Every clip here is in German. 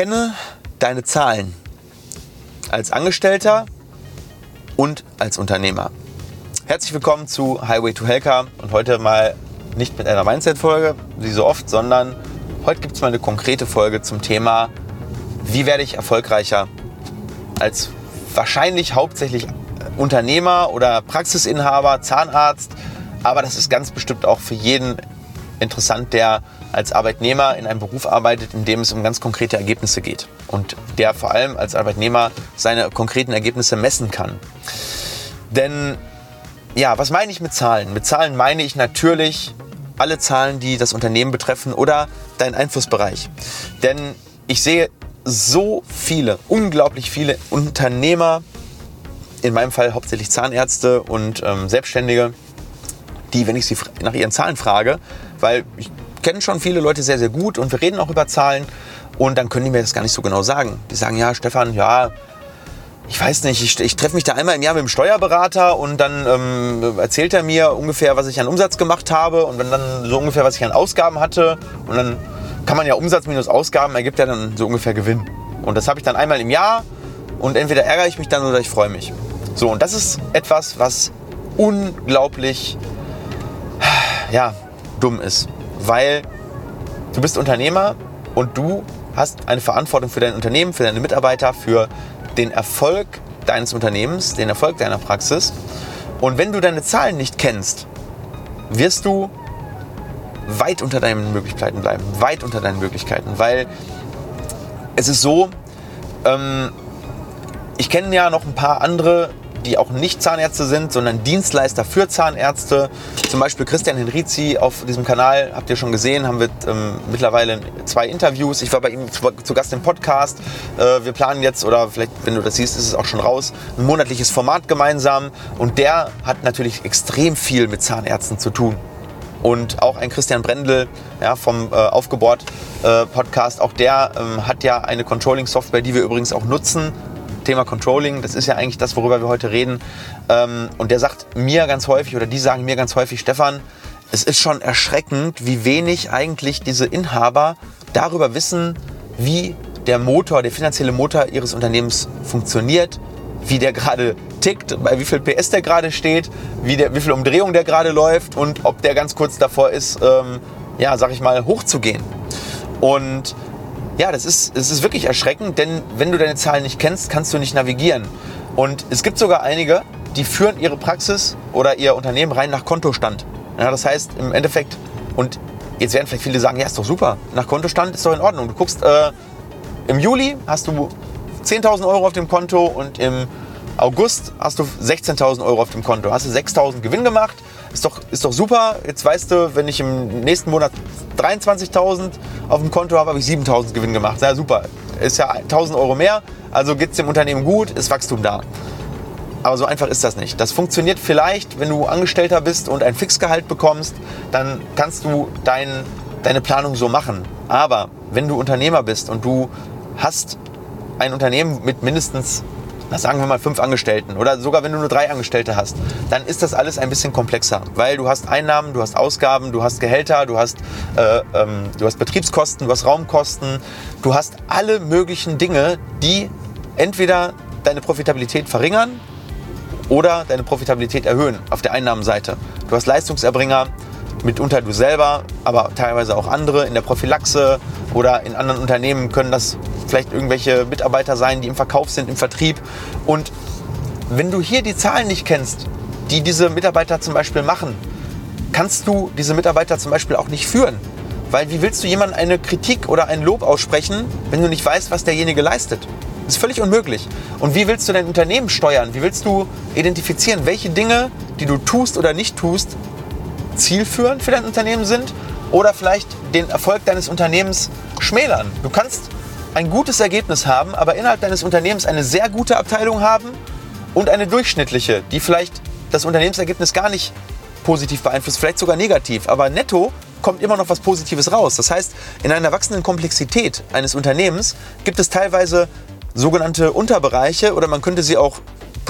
Kenne deine Zahlen als Angestellter und als Unternehmer. Herzlich willkommen zu Highway to Helka und heute mal nicht mit einer Mindset-Folge, wie so oft, sondern heute gibt es mal eine konkrete Folge zum Thema, wie werde ich erfolgreicher als wahrscheinlich hauptsächlich Unternehmer oder Praxisinhaber, Zahnarzt, aber das ist ganz bestimmt auch für jeden interessant, der als Arbeitnehmer in einem Beruf arbeitet, in dem es um ganz konkrete Ergebnisse geht und der vor allem als Arbeitnehmer seine konkreten Ergebnisse messen kann. Denn ja, was meine ich mit Zahlen? Mit Zahlen meine ich natürlich alle Zahlen, die das Unternehmen betreffen oder deinen Einflussbereich. Denn ich sehe so viele, unglaublich viele Unternehmer, in meinem Fall hauptsächlich Zahnärzte und ähm, Selbstständige, die, wenn ich sie nach ihren Zahlen frage, weil ich kenne schon viele Leute sehr, sehr gut und wir reden auch über Zahlen und dann können die mir das gar nicht so genau sagen. Die sagen, ja, Stefan, ja, ich weiß nicht, ich, ich treffe mich da einmal im Jahr mit dem Steuerberater und dann ähm, erzählt er mir ungefähr, was ich an Umsatz gemacht habe und wenn dann so ungefähr, was ich an Ausgaben hatte und dann kann man ja Umsatz minus Ausgaben ergibt ja dann so ungefähr Gewinn. Und das habe ich dann einmal im Jahr und entweder ärgere ich mich dann oder ich freue mich. So, und das ist etwas, was unglaublich ja, dumm ist. Weil du bist Unternehmer und du hast eine Verantwortung für dein Unternehmen, für deine Mitarbeiter, für den Erfolg deines Unternehmens, den Erfolg deiner Praxis. Und wenn du deine Zahlen nicht kennst, wirst du weit unter deinen Möglichkeiten bleiben, weit unter deinen Möglichkeiten, weil es ist so, ähm, ich kenne ja noch ein paar andere die auch nicht Zahnärzte sind, sondern Dienstleister für Zahnärzte. Zum Beispiel Christian Henrizi auf diesem Kanal, habt ihr schon gesehen, haben wir ähm, mittlerweile zwei Interviews. Ich war bei ihm zu, zu Gast im Podcast. Äh, wir planen jetzt, oder vielleicht, wenn du das siehst, ist es auch schon raus, ein monatliches Format gemeinsam. Und der hat natürlich extrem viel mit Zahnärzten zu tun. Und auch ein Christian Brendel ja, vom äh, Aufgebohrt äh, Podcast, auch der ähm, hat ja eine Controlling-Software, die wir übrigens auch nutzen, Thema Controlling, das ist ja eigentlich das, worüber wir heute reden. Ähm, und der sagt mir ganz häufig, oder die sagen mir ganz häufig, Stefan, es ist schon erschreckend, wie wenig eigentlich diese Inhaber darüber wissen, wie der Motor, der finanzielle Motor ihres Unternehmens funktioniert, wie der gerade tickt, bei wie viel PS der gerade steht, wie, der, wie viel Umdrehung der gerade läuft und ob der ganz kurz davor ist, ähm, ja, sag ich mal, hochzugehen. Und ja, das ist, das ist wirklich erschreckend, denn wenn du deine Zahlen nicht kennst, kannst du nicht navigieren. Und es gibt sogar einige, die führen ihre Praxis oder ihr Unternehmen rein nach Kontostand. Ja, das heißt im Endeffekt, und jetzt werden vielleicht viele sagen, ja, ist doch super, nach Kontostand ist doch in Ordnung. Du guckst, äh, im Juli hast du 10.000 Euro auf dem Konto und im August hast du 16.000 Euro auf dem Konto. Hast du 6.000 Gewinn gemacht, ist doch, ist doch super. Jetzt weißt du, wenn ich im nächsten Monat 23.000 auf dem Konto habe, habe ich 7.000 Gewinn gemacht. Ja, super. Ist ja 1.000 Euro mehr, also geht es dem Unternehmen gut, ist Wachstum da. Aber so einfach ist das nicht. Das funktioniert vielleicht, wenn du Angestellter bist und ein Fixgehalt bekommst, dann kannst du dein, deine Planung so machen. Aber wenn du Unternehmer bist und du hast ein Unternehmen mit mindestens na, sagen wir mal fünf Angestellten oder sogar wenn du nur drei Angestellte hast, dann ist das alles ein bisschen komplexer, weil du hast Einnahmen, du hast Ausgaben, du hast Gehälter, du hast, äh, ähm, du hast Betriebskosten, du hast Raumkosten, du hast alle möglichen Dinge, die entweder deine Profitabilität verringern oder deine Profitabilität erhöhen auf der Einnahmenseite. Du hast Leistungserbringer, mitunter du selber, aber teilweise auch andere in der Prophylaxe oder in anderen Unternehmen können das vielleicht irgendwelche Mitarbeiter sein, die im Verkauf sind, im Vertrieb. Und wenn du hier die Zahlen nicht kennst, die diese Mitarbeiter zum Beispiel machen, kannst du diese Mitarbeiter zum Beispiel auch nicht führen. Weil wie willst du jemandem eine Kritik oder ein Lob aussprechen, wenn du nicht weißt, was derjenige leistet? Das ist völlig unmöglich. Und wie willst du dein Unternehmen steuern? Wie willst du identifizieren, welche Dinge, die du tust oder nicht tust, zielführend für dein Unternehmen sind oder vielleicht den Erfolg deines Unternehmens schmälern. Du kannst ein gutes Ergebnis haben, aber innerhalb deines Unternehmens eine sehr gute Abteilung haben und eine durchschnittliche, die vielleicht das Unternehmensergebnis gar nicht positiv beeinflusst, vielleicht sogar negativ, aber netto kommt immer noch was Positives raus. Das heißt, in einer wachsenden Komplexität eines Unternehmens gibt es teilweise sogenannte Unterbereiche oder man könnte sie auch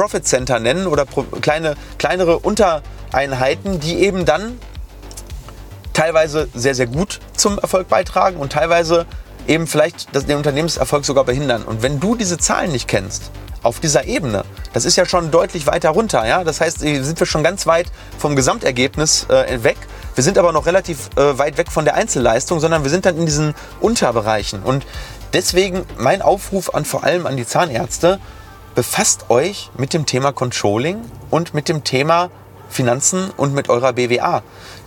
Profit Center nennen oder kleine, kleinere Untereinheiten, die eben dann teilweise sehr, sehr gut zum Erfolg beitragen und teilweise eben vielleicht den Unternehmenserfolg sogar behindern. Und wenn du diese Zahlen nicht kennst, auf dieser Ebene, das ist ja schon deutlich weiter runter. Ja? Das heißt, sind wir schon ganz weit vom Gesamtergebnis äh, weg. Wir sind aber noch relativ äh, weit weg von der Einzelleistung, sondern wir sind dann in diesen Unterbereichen. Und deswegen mein Aufruf an vor allem an die Zahnärzte, befasst euch mit dem Thema Controlling und mit dem Thema Finanzen und mit eurer BWA.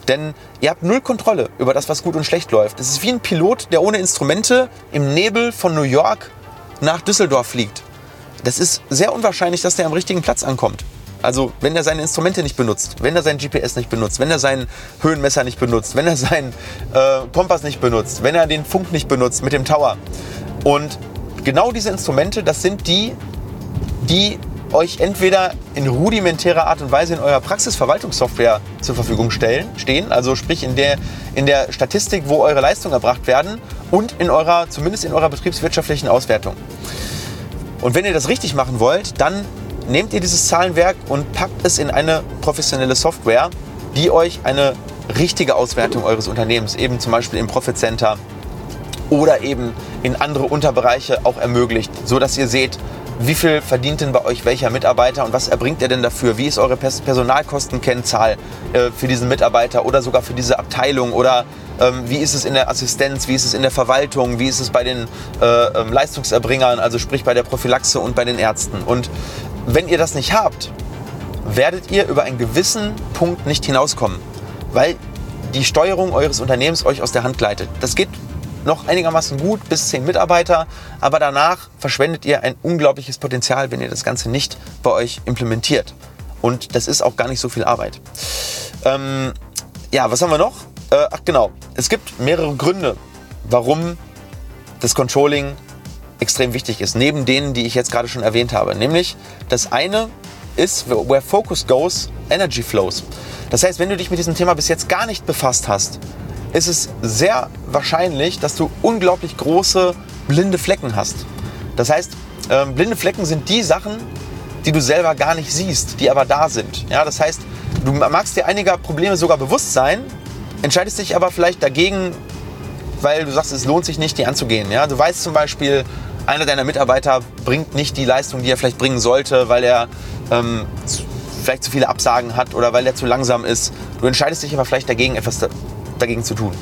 Denn ihr habt null Kontrolle über das, was gut und schlecht läuft. Es ist wie ein Pilot, der ohne Instrumente im Nebel von New York nach Düsseldorf fliegt. Das ist sehr unwahrscheinlich, dass der am richtigen Platz ankommt. Also wenn er seine Instrumente nicht benutzt, wenn er sein GPS nicht benutzt, wenn er sein Höhenmesser nicht benutzt, wenn er seinen äh, Kompass nicht benutzt, wenn er den Funk nicht benutzt mit dem Tower. Und genau diese Instrumente, das sind die, die euch entweder in rudimentärer Art und Weise in eurer Praxisverwaltungssoftware zur Verfügung stellen, stehen, also sprich in der, in der Statistik, wo eure Leistungen erbracht werden und in eurer, zumindest in eurer betriebswirtschaftlichen Auswertung. Und wenn ihr das richtig machen wollt, dann nehmt ihr dieses Zahlenwerk und packt es in eine professionelle Software, die euch eine richtige Auswertung eures Unternehmens, eben zum Beispiel im Profit Center oder eben in andere Unterbereiche auch ermöglicht, so dass ihr seht, wie viel verdient denn bei euch welcher Mitarbeiter und was erbringt er denn dafür? Wie ist eure Personalkostenkennzahl äh, für diesen Mitarbeiter oder sogar für diese Abteilung? Oder ähm, wie ist es in der Assistenz? Wie ist es in der Verwaltung? Wie ist es bei den äh, ähm, Leistungserbringern, also sprich bei der Prophylaxe und bei den Ärzten? Und wenn ihr das nicht habt, werdet ihr über einen gewissen Punkt nicht hinauskommen, weil die Steuerung eures Unternehmens euch aus der Hand gleitet. Das geht noch einigermaßen gut bis zehn Mitarbeiter, aber danach verschwendet ihr ein unglaubliches Potenzial, wenn ihr das Ganze nicht bei euch implementiert. Und das ist auch gar nicht so viel Arbeit. Ähm, ja, was haben wir noch? Äh, ach genau, es gibt mehrere Gründe, warum das Controlling extrem wichtig ist, neben denen, die ich jetzt gerade schon erwähnt habe. Nämlich das eine ist, where focus goes, energy flows. Das heißt, wenn du dich mit diesem Thema bis jetzt gar nicht befasst hast, ist es sehr wahrscheinlich, dass du unglaublich große blinde Flecken hast. Das heißt, ähm, blinde Flecken sind die Sachen, die du selber gar nicht siehst, die aber da sind. Ja, das heißt, du magst dir einiger Probleme sogar bewusst sein, entscheidest dich aber vielleicht dagegen, weil du sagst, es lohnt sich nicht, die anzugehen. Ja, du weißt zum Beispiel, einer deiner Mitarbeiter bringt nicht die Leistung, die er vielleicht bringen sollte, weil er ähm, vielleicht zu viele Absagen hat oder weil er zu langsam ist. Du entscheidest dich aber vielleicht dagegen, etwas dagegen zu tun.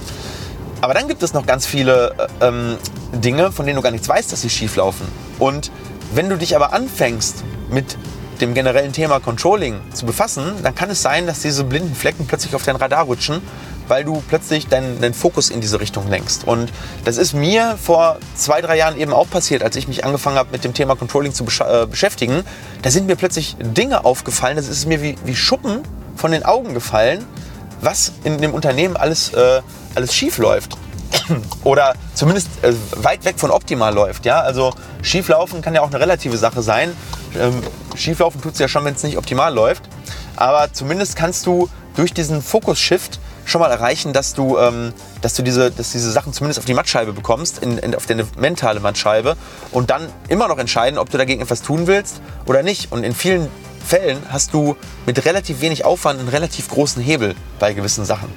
Aber dann gibt es noch ganz viele äh, ähm, Dinge, von denen du gar nichts weißt, dass sie schief laufen. Und wenn du dich aber anfängst mit dem generellen Thema Controlling zu befassen, dann kann es sein, dass diese blinden Flecken plötzlich auf dein Radar rutschen, weil du plötzlich deinen, deinen Fokus in diese Richtung lenkst. Und das ist mir vor zwei, drei Jahren eben auch passiert, als ich mich angefangen habe, mit dem Thema Controlling zu besch äh, beschäftigen. Da sind mir plötzlich Dinge aufgefallen, das ist mir wie, wie Schuppen von den Augen gefallen, was in dem Unternehmen alles, äh, alles schief läuft. Oder zumindest äh, weit weg von optimal läuft. Ja? Also schieflaufen kann ja auch eine relative Sache sein. Ähm, schieflaufen tut es ja schon, wenn es nicht optimal läuft. Aber zumindest kannst du durch diesen Fokus-Shift schon mal erreichen, dass du, ähm, dass du diese, dass diese Sachen zumindest auf die Mattscheibe bekommst, in, in, auf deine mentale Mattscheibe und dann immer noch entscheiden, ob du dagegen etwas tun willst oder nicht. Und in vielen Fällen hast du mit relativ wenig Aufwand einen relativ großen Hebel bei gewissen Sachen.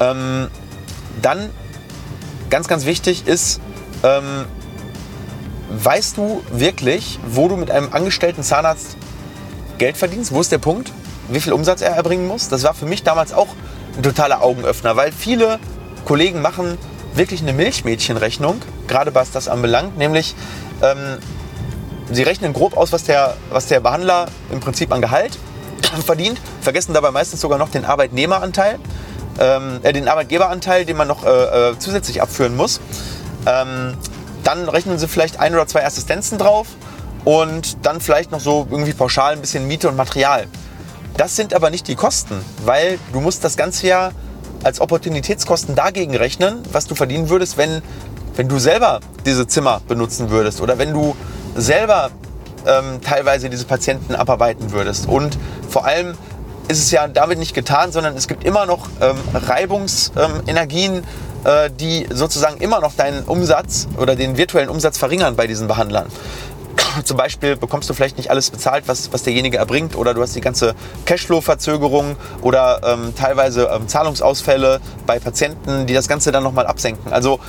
Ähm, dann ganz, ganz wichtig ist, ähm, weißt du wirklich, wo du mit einem angestellten Zahnarzt Geld verdienst? Wo ist der Punkt? Wie viel Umsatz er erbringen muss? Das war für mich damals auch ein totaler Augenöffner, weil viele Kollegen machen wirklich eine Milchmädchenrechnung, gerade was das anbelangt, nämlich ähm, Sie rechnen grob aus, was der, was der Behandler im Prinzip an Gehalt verdient, vergessen dabei meistens sogar noch den Arbeitnehmeranteil, ähm, äh, den Arbeitgeberanteil, den man noch äh, äh, zusätzlich abführen muss. Ähm, dann rechnen sie vielleicht ein oder zwei Assistenzen drauf und dann vielleicht noch so irgendwie pauschal ein bisschen Miete und Material. Das sind aber nicht die Kosten, weil du musst das Ganze ja als Opportunitätskosten dagegen rechnen, was du verdienen würdest, wenn, wenn du selber diese Zimmer benutzen würdest oder wenn du selber ähm, teilweise diese Patienten abarbeiten würdest. Und vor allem ist es ja damit nicht getan, sondern es gibt immer noch ähm, Reibungsenergien, äh, die sozusagen immer noch deinen Umsatz oder den virtuellen Umsatz verringern bei diesen Behandlern. Zum Beispiel bekommst du vielleicht nicht alles bezahlt, was, was derjenige erbringt, oder du hast die ganze Cashflow-Verzögerung oder ähm, teilweise ähm, Zahlungsausfälle bei Patienten, die das Ganze dann nochmal absenken. Also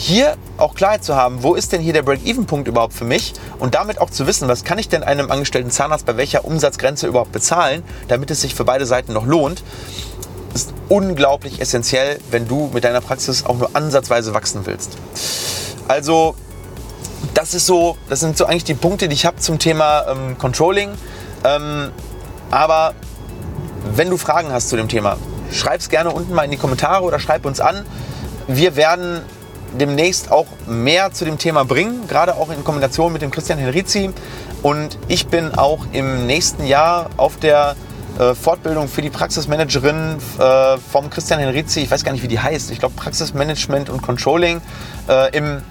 hier auch Klarheit zu haben, wo ist denn hier der Break-Even-Punkt überhaupt für mich und damit auch zu wissen, was kann ich denn einem angestellten Zahnarzt bei welcher Umsatzgrenze überhaupt bezahlen, damit es sich für beide Seiten noch lohnt, ist unglaublich essentiell, wenn du mit deiner Praxis auch nur ansatzweise wachsen willst. Also das ist so, das sind so eigentlich die Punkte, die ich habe zum Thema ähm, Controlling. Ähm, aber wenn du Fragen hast zu dem Thema, schreib es gerne unten mal in die Kommentare oder schreib uns an. Wir werden demnächst auch mehr zu dem Thema bringen, gerade auch in Kombination mit dem Christian Henrizi. Und ich bin auch im nächsten Jahr auf der äh, Fortbildung für die Praxismanagerin äh, vom Christian Henrizi, ich weiß gar nicht, wie die heißt, ich glaube Praxismanagement und Controlling, äh, im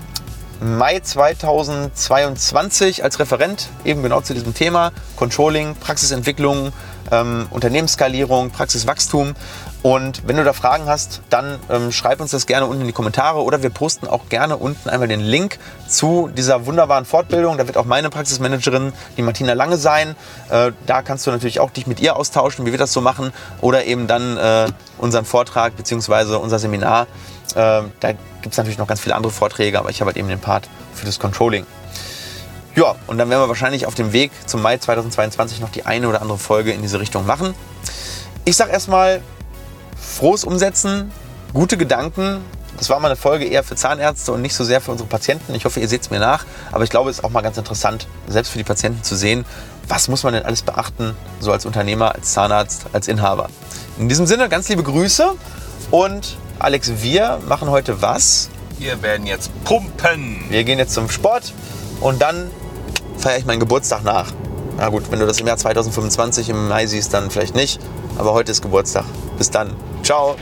Mai 2022 als Referent eben genau zu diesem Thema Controlling, Praxisentwicklung, ähm, Unternehmensskalierung, Praxiswachstum. Und wenn du da Fragen hast, dann ähm, schreib uns das gerne unten in die Kommentare oder wir posten auch gerne unten einmal den Link zu dieser wunderbaren Fortbildung. Da wird auch meine Praxismanagerin, die Martina Lange, sein. Äh, da kannst du natürlich auch dich mit ihr austauschen, wie wir das so machen. Oder eben dann äh, unseren Vortrag bzw. unser Seminar. Äh, da gibt es natürlich noch ganz viele andere Vorträge, aber ich habe halt eben den Part für das Controlling. Ja, und dann werden wir wahrscheinlich auf dem Weg zum Mai 2022 noch die eine oder andere Folge in diese Richtung machen. Ich sage erstmal frohes Umsetzen, gute Gedanken. Das war mal eine Folge eher für Zahnärzte und nicht so sehr für unsere Patienten. Ich hoffe, ihr seht es mir nach. Aber ich glaube, es ist auch mal ganz interessant, selbst für die Patienten zu sehen, was muss man denn alles beachten, so als Unternehmer, als Zahnarzt, als Inhaber. In diesem Sinne, ganz liebe Grüße und Alex, wir machen heute was? Wir werden jetzt pumpen. Wir gehen jetzt zum Sport und dann feiere ich meinen Geburtstag nach. Na gut, wenn du das im Jahr 2025 im Mai siehst, dann vielleicht nicht. Aber heute ist Geburtstag. Bis dann. 到